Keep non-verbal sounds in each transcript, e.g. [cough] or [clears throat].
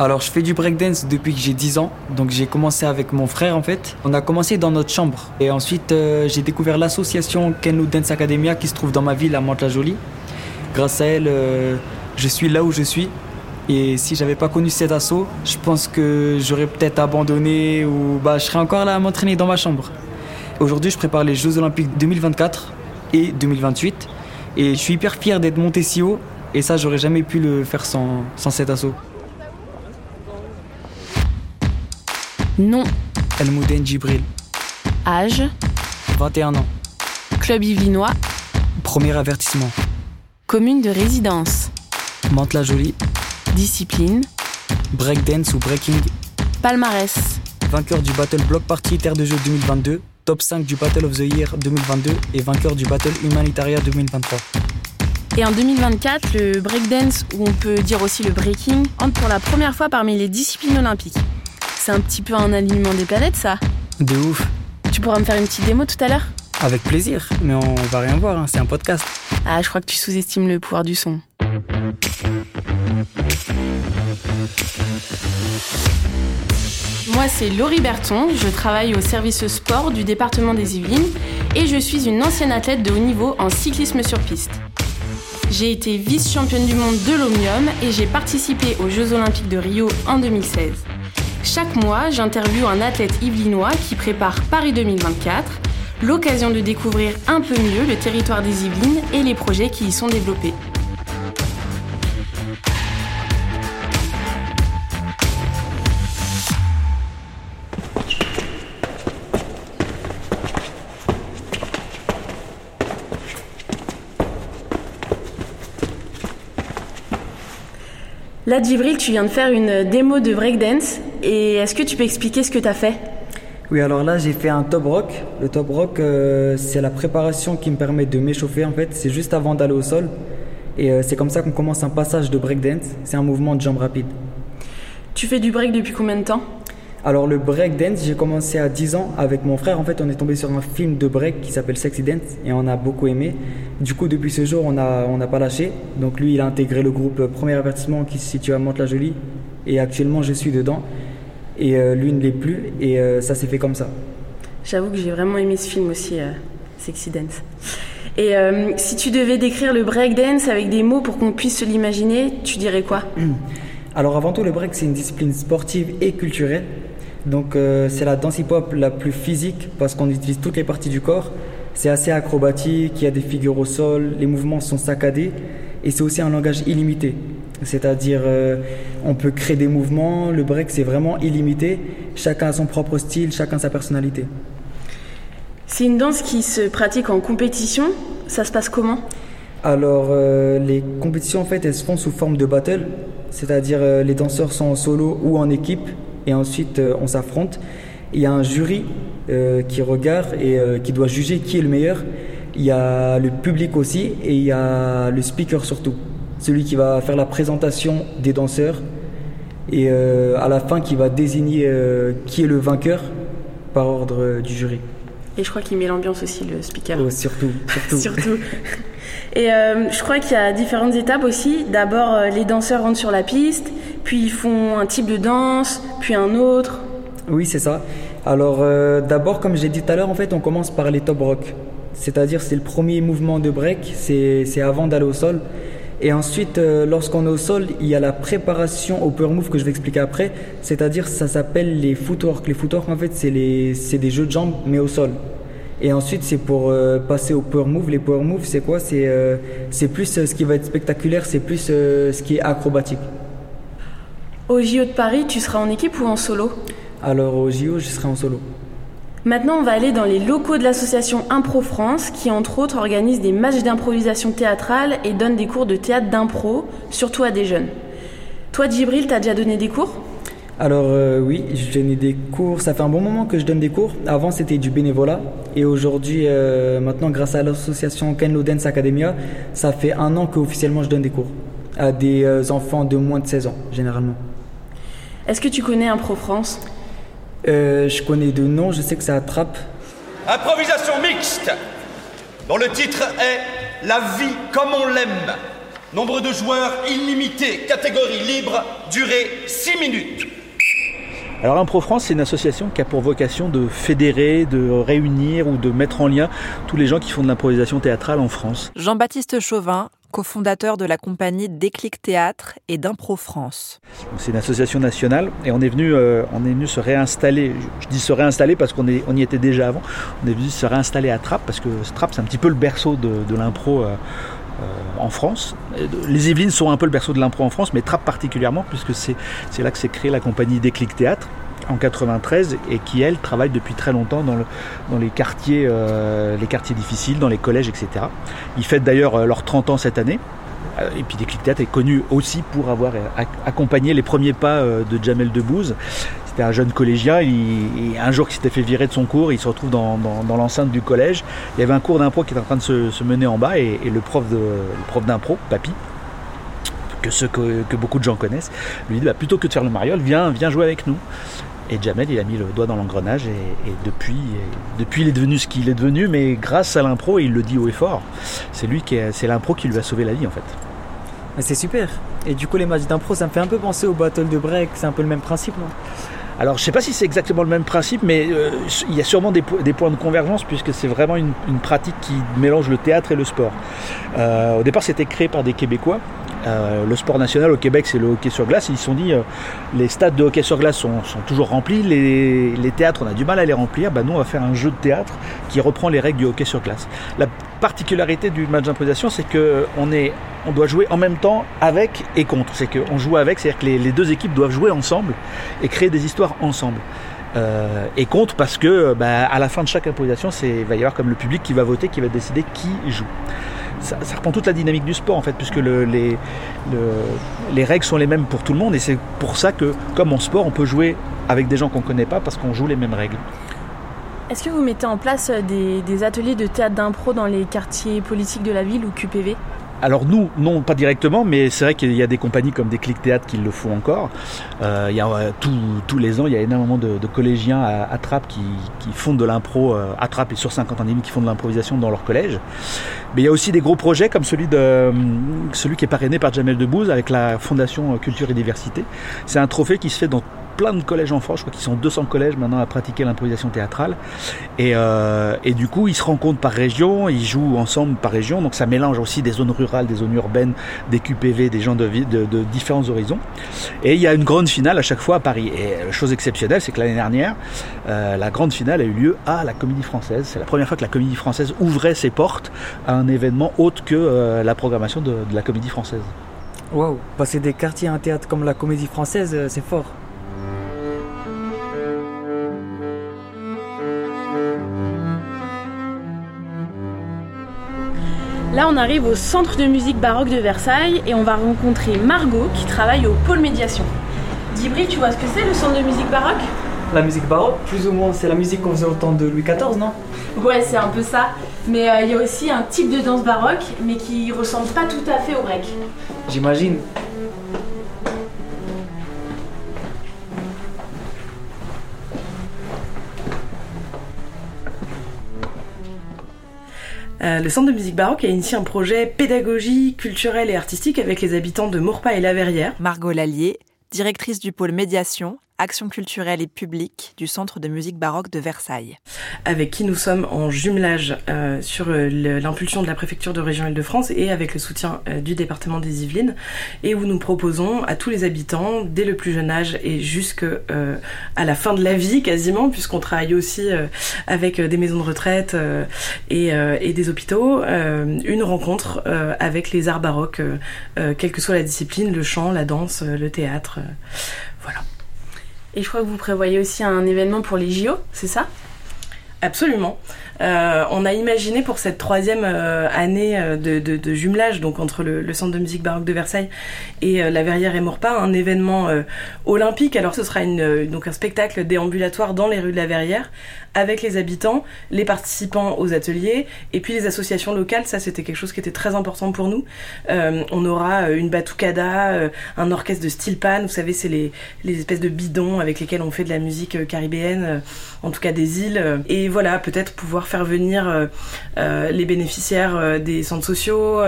Alors je fais du breakdance depuis que j'ai 10 ans, donc j'ai commencé avec mon frère en fait. On a commencé dans notre chambre et ensuite euh, j'ai découvert l'association Kenlu Dance Academia qui se trouve dans ma ville à Mantes-la-Jolie. Grâce à elle, euh, je suis là où je suis. Et si j'avais pas connu cet assaut, je pense que j'aurais peut-être abandonné ou bah, je serais encore là à m'entraîner dans ma chambre. Aujourd'hui, je prépare les Jeux Olympiques 2024 et 2028 et je suis hyper fier d'être monté si haut et ça, j'aurais jamais pu le faire sans, sans cet assaut. Nom, Elmouden Djibril, âge, 21 ans. club yvelinois, Premier avertissement. commune de résidence, Mantes-la-Jolie, discipline, breakdance ou breaking, palmarès, vainqueur du Battle Block Party Terre de Jeux 2022, top 5 du Battle of the Year 2022 et vainqueur du Battle Humanitaria 2023. Et en 2024, le breakdance, ou on peut dire aussi le breaking, entre pour la première fois parmi les disciplines olympiques. C'est un petit peu un alignement des planètes, ça. De ouf, Tu pourras me faire une petite démo tout à l'heure avec plaisir, mais on va rien voir, hein, c'est un podcast. Ah, je crois que tu sous-estimes le pouvoir du son. Moi, c'est Laurie Berton, je travaille au service sport du département des Yvelines et je suis une ancienne athlète de haut niveau en cyclisme sur piste. J'ai été vice-championne du monde de l'Omnium et j'ai participé aux Jeux Olympiques de Rio en 2016. Chaque mois, j'interviewe un athlète yvelinois qui prépare Paris 2024, l'occasion de découvrir un peu mieux le territoire des Yvelines et les projets qui y sont développés. Là, Djibril, tu viens de faire une démo de breakdance. Et est-ce que tu peux expliquer ce que tu as fait? Oui, alors là, j'ai fait un top rock. Le top rock, euh, c'est la préparation qui me permet de m'échauffer en fait. C'est juste avant d'aller au sol. Et euh, c'est comme ça qu'on commence un passage de breakdance. C'est un mouvement de jambes rapide. Tu fais du break depuis combien de temps? Alors le breakdance, j'ai commencé à 10 ans avec mon frère. En fait, on est tombé sur un film de break qui s'appelle Sexy Dance et on a beaucoup aimé. Du coup, depuis ce jour, on n'a on pas lâché. Donc lui, il a intégré le groupe Premier Avertissement qui se situe à Mantes-la-Jolie. Et actuellement, je suis dedans. Et euh, lui ne l'est plus. Et euh, ça s'est fait comme ça. J'avoue que j'ai vraiment aimé ce film aussi, euh, Sexy Dance. Et euh, si tu devais décrire le breakdance avec des mots pour qu'on puisse se l'imaginer, tu dirais quoi? [clears throat] Alors avant tout, le break, c'est une discipline sportive et culturelle. Donc euh, c'est la danse hip-hop la plus physique parce qu'on utilise toutes les parties du corps. C'est assez acrobatique, il y a des figures au sol, les mouvements sont saccadés et c'est aussi un langage illimité. C'est-à-dire euh, on peut créer des mouvements, le break c'est vraiment illimité, chacun a son propre style, chacun sa personnalité. C'est une danse qui se pratique en compétition. Ça se passe comment? Alors, euh, les compétitions, en fait, elles se font sous forme de battle, c'est-à-dire euh, les danseurs sont en solo ou en équipe, et ensuite euh, on s'affronte. Il y a un jury euh, qui regarde et euh, qui doit juger qui est le meilleur. Il y a le public aussi, et il y a le speaker surtout, celui qui va faire la présentation des danseurs, et à la fin qui va désigner qui est le vainqueur par ordre du jury. Et je crois qu'il met l'ambiance aussi, le speaker. Oh, surtout, surtout. [laughs] Surtout. [laughs] Et euh, je crois qu'il y a différentes étapes aussi. D'abord, euh, les danseurs rentrent sur la piste, puis ils font un type de danse, puis un autre. Oui, c'est ça. Alors, euh, d'abord, comme j'ai dit tout à l'heure, en fait, on commence par les top rock. C'est-à-dire, c'est le premier mouvement de break, c'est avant d'aller au sol. Et ensuite, lorsqu'on est au sol, il y a la préparation au power move que je vais expliquer après. C'est-à-dire, ça s'appelle les footwork. Les footwork, en fait, c'est des jeux de jambes, mais au sol. Et ensuite, c'est pour euh, passer au power move. Les power moves, c'est quoi? C'est euh, plus euh, ce qui va être spectaculaire, c'est plus ce qui est acrobatique. Au JO de Paris, tu seras en équipe ou en solo? Alors, au JO, je serai en solo. Maintenant, on va aller dans les locaux de l'association Impro France, qui entre autres organise des matchs d'improvisation théâtrale et donne des cours de théâtre d'impro, surtout à des jeunes. Toi, Djibril, t'as déjà donné des cours? Alors euh, oui, je donnais des cours. Ça fait un bon moment que je donne des cours. Avant, c'était du bénévolat. Et aujourd'hui, euh, maintenant, grâce à l'association Kenlo Dance Academia, ça fait un an qu'officiellement je donne des cours à des euh, enfants de moins de 16 ans, généralement. Est-ce que tu connais Impro France? Euh, je connais de noms, je sais que ça attrape. Improvisation mixte, dont le titre est La vie comme on l'aime. Nombre de joueurs illimité, catégorie libre, durée 6 minutes. Alors Impro France, c'est une association qui a pour vocation de fédérer, de réunir ou de mettre en lien tous les gens qui font de l'improvisation théâtrale en France. Jean-Baptiste Chauvin, cofondateur de la compagnie Déclic Théâtre et d'Impro France. C'est une association nationale et on est venu, euh, on est venu se réinstaller. Je dis se réinstaller parce qu'on on y était déjà avant. On est venu se réinstaller à Trappes parce que Trappes c'est un petit peu le berceau de, de l'impro. Euh, en France. Les Yvelines sont un peu le berceau de l'impro en France, mais Trappes particulièrement, puisque c'est là que s'est créée la compagnie Déclic Théâtre en 93 et qui elle travaille depuis très longtemps dans, euh, les quartiers difficiles, dans les collèges, etc. Ils fêtent d'ailleurs euh, leurs 30 ans cette année. Et puis Déclic Théâtre est connu aussi pour avoir accompagné les premiers pas de Jamel Debbouze un jeune collégien, un jour qui s'était fait virer de son cours, il se retrouve dans, l'enceinte du collège. Il y avait un cours d'impro qui était en train de se, mener en bas et, le prof d'impro, Papy, que, que, beaucoup de gens connaissent, lui dit bah, plutôt que de faire le mariole, viens, viens jouer avec nous. Et Jamel, il a mis le doigt dans l'engrenage et, depuis, depuis, il est devenu ce qu'il est devenu, mais grâce à l'impro, il le dit haut et fort, c'est lui qui, c'est l'impro qui lui a sauvé la vie en fait. C'est super. Et du coup, les matchs d'impro, ça me fait un peu penser au battle de break. C'est un peu le même principe, non? Alors je ne sais pas si c'est exactement le même principe, mais euh, il y a sûrement des, points de convergence puisque c'est vraiment une, pratique qui mélange le théâtre et le sport. Euh, au départ c'était créé par des Québécois. Euh, le sport national au Québec c'est le hockey sur glace. Ils se sont dit les stades de hockey sur glace sont, toujours remplis, les, théâtres on a du mal à les remplir, bah, nous on va faire un jeu de théâtre qui reprend les règles du hockey sur glace. La particularité du match d'improvisation c'est qu'on doit jouer en même temps avec et contre. C'est qu'on joue avec, c'est-à-dire que les, deux équipes doivent jouer ensemble et créer des histoires ensemble. Euh, et contre parce que bah, à la fin de chaque improvisation, il va y avoir comme le public qui va voter, qui va décider qui joue. Ça, reprend toute la dynamique du sport en fait, puisque les, les règles sont les mêmes pour tout le monde et c'est pour ça que, comme en sport, on peut jouer avec des gens qu'on ne connaît pas parce qu'on joue les mêmes règles. Est-ce que vous mettez en place des, des ateliers de théâtre d'impro dans les quartiers politiques de la ville ou QPV alors nous, non, pas directement, mais c'est vrai qu'il y a des compagnies comme des Clics Théâtre qui le font encore. Euh, il y a, tous les ans, il y a énormément de, collégiens à, Trappes qui, font de l'impro euh, à et sur 50 ans qui font de l'improvisation dans leur collège. Mais il y a aussi des gros projets comme celui qui est parrainé par Jamel Debbouze avec la Fondation Culture et Diversité. C'est un trophée qui se fait dans plein de collèges en France, je crois qu'ils sont 200 collèges maintenant à pratiquer l'improvisation théâtrale. Et, euh, et, du coup, ils se rencontrent par région, ils jouent ensemble par région, donc ça mélange aussi des zones rurales, des zones urbaines, des QPV, des gens de, différents horizons. Et il y a une grande finale à chaque fois à Paris. Et la chose exceptionnelle, c'est que l'année dernière, euh, la grande finale a eu lieu à la Comédie Française. C'est la première fois que la Comédie Française ouvrait ses portes à un événement autre que euh, la programmation de, de la Comédie Française. Waouh, passer des quartiers à un théâtre comme la Comédie Française, c'est fort. Là, on arrive au Centre de musique baroque de Versailles et on va rencontrer Margot qui travaille au pôle médiation. Dibri, tu vois ce que c'est le centre de musique baroque? La musique baroque, plus ou moins, c'est la musique qu'on faisait au temps de Louis XIV, non? Ouais, c'est un peu ça. Mais euh, il y a aussi un type de danse baroque, mais qui ressemble pas tout à fait au break. J'imagine. Euh, le Centre de musique baroque a initié un projet pédagogie, culturel et artistique avec les habitants de Maurepas et La Verrière. Margot Lallier, directrice du pôle médiation action culturelle et publique du Centre de musique baroque de Versailles. Avec qui nous sommes en jumelage euh, sur euh, l'impulsion de la préfecture de région Île-de-France et avec le soutien euh, du département des Yvelines et où nous proposons à tous les habitants, dès le plus jeune âge et jusqu'à à la fin de la vie quasiment, puisqu'on travaille aussi avec des maisons de retraite et, et, des hôpitaux, une rencontre avec les arts baroques, quelle que soit la discipline, le chant, la danse, le théâtre. voilà. Et je crois que vous prévoyez aussi un événement pour les JO, c'est ça? Absolument. Euh, on a imaginé pour cette troisième euh, année euh, de, jumelage, donc entre le, Centre de musique baroque de Versailles et la Verrière et Maurepas, un événement olympique. Alors ce sera une, donc un spectacle déambulatoire dans les rues de la Verrière avec les habitants, les participants aux ateliers et puis les associations locales. Ça, c'était quelque chose qui était très important pour nous. on aura une batucada, un orchestre de style pan. Vous savez, c'est les, les espèces de bidons avec lesquels on fait de la musique caribéenne, en tout cas des îles. Et voilà, peut-être pouvoir faire venir les bénéficiaires des centres sociaux,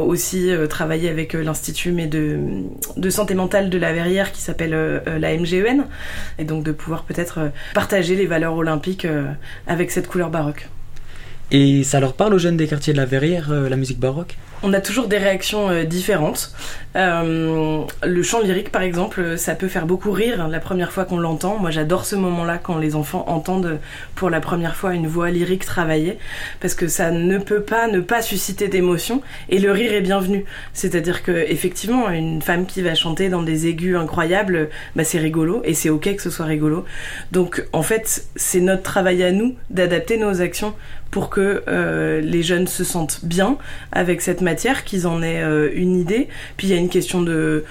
aussi travailler avec l'Institut mais de, de santé mentale de la Verrière qui s'appelle la MGEN, et donc de pouvoir peut-être partager les valeurs olympiques avec cette couleur baroque. Et ça leur parle aux jeunes des quartiers de la Verrière, la musique baroque? On a toujours des réactions euh, différentes. Euh, le chant lyrique, par exemple, ça peut faire beaucoup rire la première fois qu'on l'entend. Moi, j'adore ce moment-là quand les enfants entendent pour la première fois une voix lyrique travailler, parce que ça ne peut pas ne pas susciter d'émotion, et le rire est bienvenu. C'est-à-dire que effectivement, une femme qui va chanter dans des aigus incroyables, bah, c'est rigolo, et c'est ok que ce soit rigolo. Donc, en fait, c'est notre travail à nous d'adapter nos actions pour que euh, les jeunes se sentent bien avec cette matière, qu'ils en aient euh, une idée. Puis il y a une question de,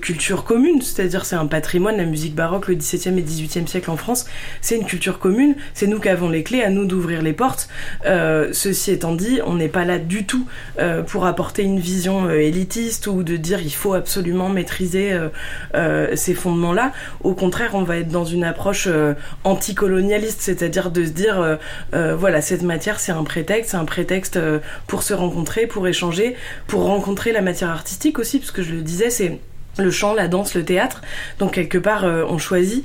culture commune, c'est-à-dire c'est un patrimoine, la musique baroque, le XVIIe et XVIIIe siècle en France, c'est une culture commune, c'est nous qui avons les clés, à nous d'ouvrir les portes. Euh, ceci étant dit, on n'est pas là du tout pour apporter une vision élitiste ou de dire il faut absolument maîtriser ces fondements-là. Au contraire, on va être dans une approche anticolonialiste, c'est-à-dire de se dire voilà, cette matière c'est un prétexte, c'est un prétexte euh, pour se rencontrer, pour échanger, pour rencontrer la matière artistique aussi, parce que je le disais, c'est le chant, la danse, le théâtre. Donc quelque part, euh, on choisit.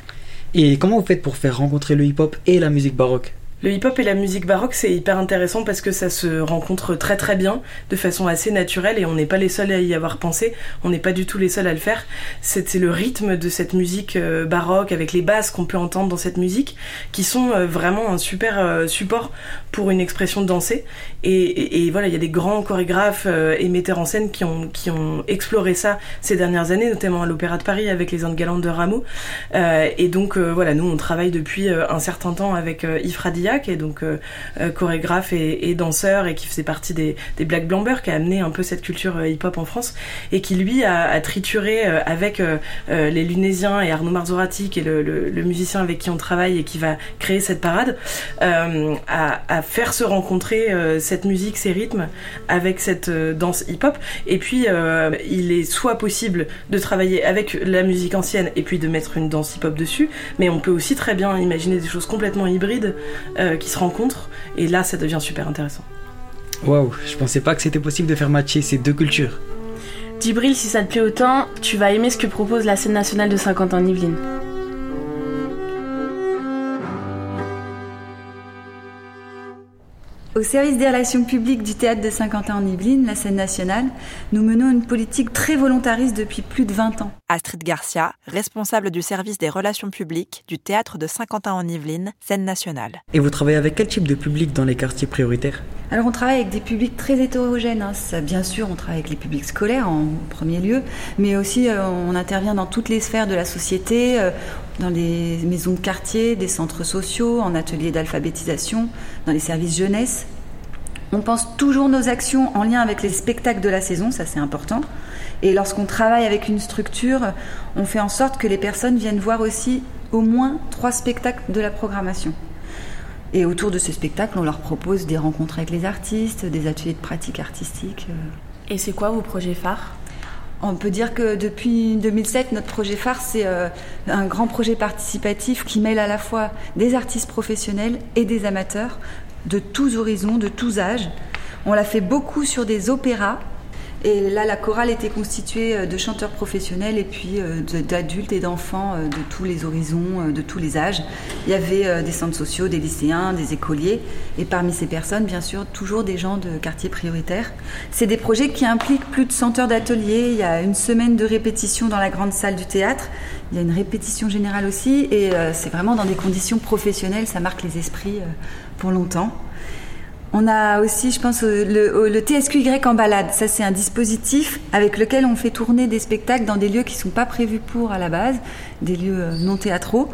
Et comment vous faites pour faire rencontrer le hip-hop et la musique baroque? Le hip-hop et la musique baroque, c'est hyper intéressant parce que ça se rencontre très très bien, de façon assez naturelle, et on n'est pas les seuls à y avoir pensé, on n'est pas du tout les seuls à le faire. C'est le rythme de cette musique euh, baroque, avec les basses qu'on peut entendre dans cette musique, qui sont euh, vraiment un super euh, support pour une expression dansée. Et, et, voilà, il y a des grands chorégraphes et metteurs en scène qui ont, qui ont exploré ça ces dernières années, notamment à l'Opéra de Paris avec les Andes Galantes de Rameau. et donc voilà, nous on travaille depuis un certain temps avec Yves qui est donc euh, euh, chorégraphe et, danseur et qui faisait partie des, Black Blambers, qui a amené un peu cette culture euh, hip-hop en France et qui lui a, trituré avec les Lunésiens et Arnaud Marzorati, qui est le, musicien avec qui on travaille et qui va créer cette parade, à, faire se rencontrer cette musique, ces rythmes avec cette danse hip-hop. Et puis, il est soit possible de travailler avec la musique ancienne et puis de mettre une danse hip-hop dessus, mais on peut aussi très bien imaginer des choses complètement hybrides euh, qui se rencontrent. Et là, ça devient super intéressant. Waouh, je pensais pas que c'était possible de faire matcher ces deux cultures. Djibril, si ça te plaît autant, tu vas aimer ce que propose la scène nationale de Saint-Quentin-Yvelines. Au service des relations publiques du théâtre de Saint-Quentin-en-Yvelines, la scène nationale, nous menons une politique très volontariste depuis plus de 20 ans. Astrid Garcia, responsable du service des relations publiques du théâtre de Saint-Quentin-en-Yvelines, scène nationale. Et vous travaillez avec quel type de public dans les quartiers prioritaires? Alors on travaille avec des publics très hétérogènes. Hein. bien sûr, on travaille avec les publics scolaires en premier lieu, mais aussi euh, on intervient dans toutes les sphères de la société. Euh, dans les maisons de quartier, des centres sociaux, en ateliers d'alphabétisation, dans les services jeunesse. On pense toujours nos actions en lien avec les spectacles de la saison, ça c'est important. Et lorsqu'on travaille avec une structure, on fait en sorte que les personnes viennent voir aussi au moins trois spectacles de la programmation. Et autour de ces spectacles, on leur propose des rencontres avec les artistes, des ateliers de pratique artistique. Et c'est quoi vos projets phares? On peut dire que depuis 2007, notre projet phare, c'est euh, un grand projet participatif qui mêle à la fois des artistes professionnels et des amateurs de tous horizons, de tous âges. On l'a fait beaucoup sur des opéras et là, la chorale était constituée euh, de chanteurs professionnels et puis euh, d'adultes et d'enfants euh, de tous les horizons, de tous les âges. Il y avait des centres sociaux, des lycéens, des écoliers, et parmi ces personnes, bien sûr, toujours des gens de quartiers prioritaires. C'est des projets qui impliquent plus de 100 heures d'atelier. Il y a une semaine de répétition dans la grande salle du théâtre. Il y a une répétition générale aussi, et c'est vraiment dans des conditions professionnelles. Ça marque les esprits pour longtemps. On a aussi, je pense, le, TSQY en balade. Ça, c'est un dispositif avec lequel on fait tourner des spectacles dans des lieux qui ne sont pas prévus pour à la base, des lieux euh, non théâtraux.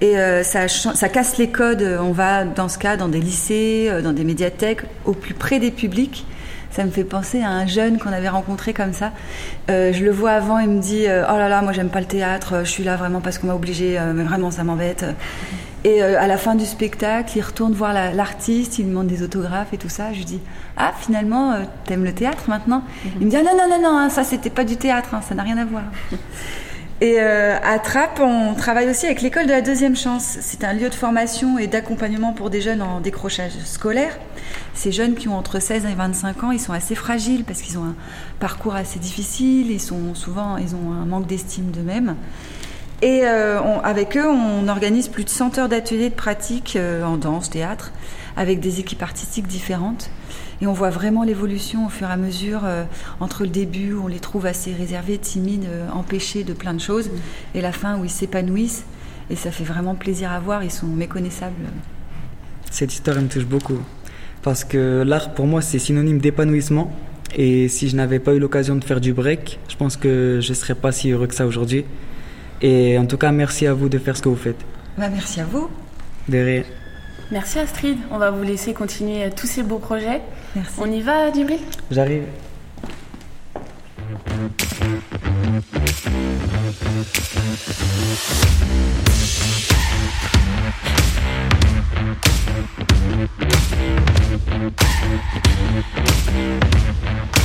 Et euh, ça, casse les codes. On va, dans ce cas, dans des lycées, euh, dans des médiathèques, au plus près des publics. Ça me fait penser à un jeune qu'on avait rencontré comme ça. je le vois avant, il me dit Oh là là, moi j'aime pas le théâtre, je suis là vraiment parce qu'on m'a obligé, mais vraiment ça m'embête. Et euh, à la fin du spectacle, il retourne voir l'artiste, il demande des autographes et tout ça. Je lui dis Ah, finalement, euh, t'aimes le théâtre maintenant? Il me dit ah, Non, non, non, non, hein, ça c'était pas du théâtre, hein, ça n'a rien à voir. Et euh, à Trappes, on travaille aussi avec l'école de la deuxième chance. C'est un lieu de formation et d'accompagnement pour des jeunes en décrochage scolaire. Ces jeunes qui ont entre 16 et 25 ans, ils sont assez fragiles parce qu'ils ont un parcours assez difficile, ils sont souvent, ils ont un manque d'estime d'eux-mêmes. Et euh, avec eux, on organise plus de 100 heures d'ateliers de pratique euh, en danse, théâtre, avec des équipes artistiques différentes. Et on voit vraiment l'évolution au fur et à mesure, euh, entre le début où on les trouve assez réservés, timides, empêchés de plein de choses, et la fin où ils s'épanouissent. Et ça fait vraiment plaisir à voir, ils sont méconnaissables. Cette histoire me touche beaucoup. Parce que l'art, pour moi, c'est synonyme d'épanouissement. Et si je n'avais pas eu l'occasion de faire du break, je pense que je ne serais pas si heureux que ça aujourd'hui. Et en tout cas, merci à vous de faire ce que vous faites. Bah, merci à vous. De rien. Merci Astrid, on va vous laisser continuer tous ces beaux projets. Merci. On y va, Djibril? J'arrive. Thank Thank you.